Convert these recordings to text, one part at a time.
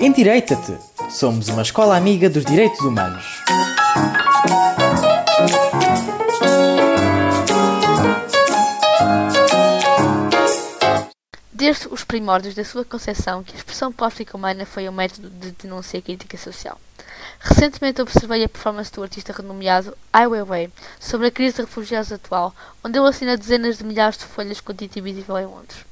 Endireita-te! Somos uma escola amiga dos direitos humanos. Desde os primórdios da sua concepção que a expressão plástica humana foi um método de denúncia e crítica social. Recentemente observei a performance do artista renomeado Ai Weiwei sobre a crise de refugiados atual, onde ele assina dezenas de milhares de folhas com tinta invisível em Londres.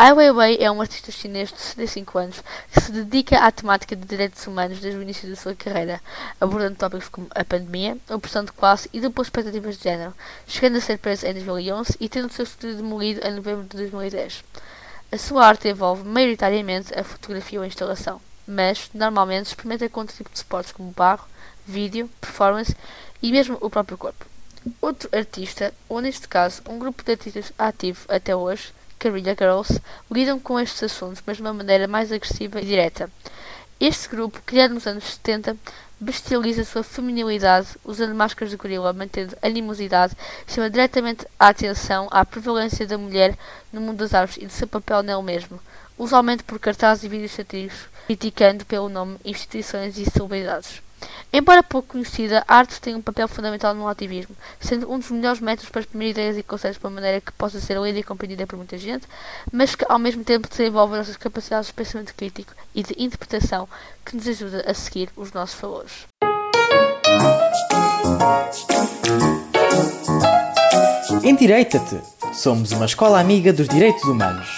Ai Weiwei é um artista chinês de 65 anos que se dedica à temática de direitos humanos desde o início da sua carreira, abordando tópicos como a pandemia, a opressão de classe e duplas expectativas de género, chegando a ser preso em 2011 e tendo o seu estúdio demolido em novembro de 2010. A sua arte envolve maioritariamente a fotografia ou a instalação, mas normalmente experimenta com outro tipo de suportes como barro, vídeo, performance e mesmo o próprio corpo. Outro artista, ou neste caso um grupo de artistas ativo até hoje, Guerrilla Girls, lidam com estes assuntos, mas de uma maneira mais agressiva e direta. Este grupo, criado nos anos 70, bestializa sua feminilidade, usando máscaras de gorila, mantendo animosidade, chama diretamente a atenção à prevalência da mulher no mundo das árvores e do seu papel nele mesmo, usualmente por cartazes e vídeos satíricos, criticando pelo nome instituições e celebridades. Embora pouco conhecida, a arte tem um papel fundamental no ativismo, sendo um dos melhores métodos para exprimir ideias e conceitos de uma maneira que possa ser lida e compreendida por muita gente, mas que ao mesmo tempo desenvolve as nossas capacidades de pensamento crítico e de interpretação que nos ajuda a seguir os nossos valores. Endireita-te! Somos uma escola amiga dos direitos humanos.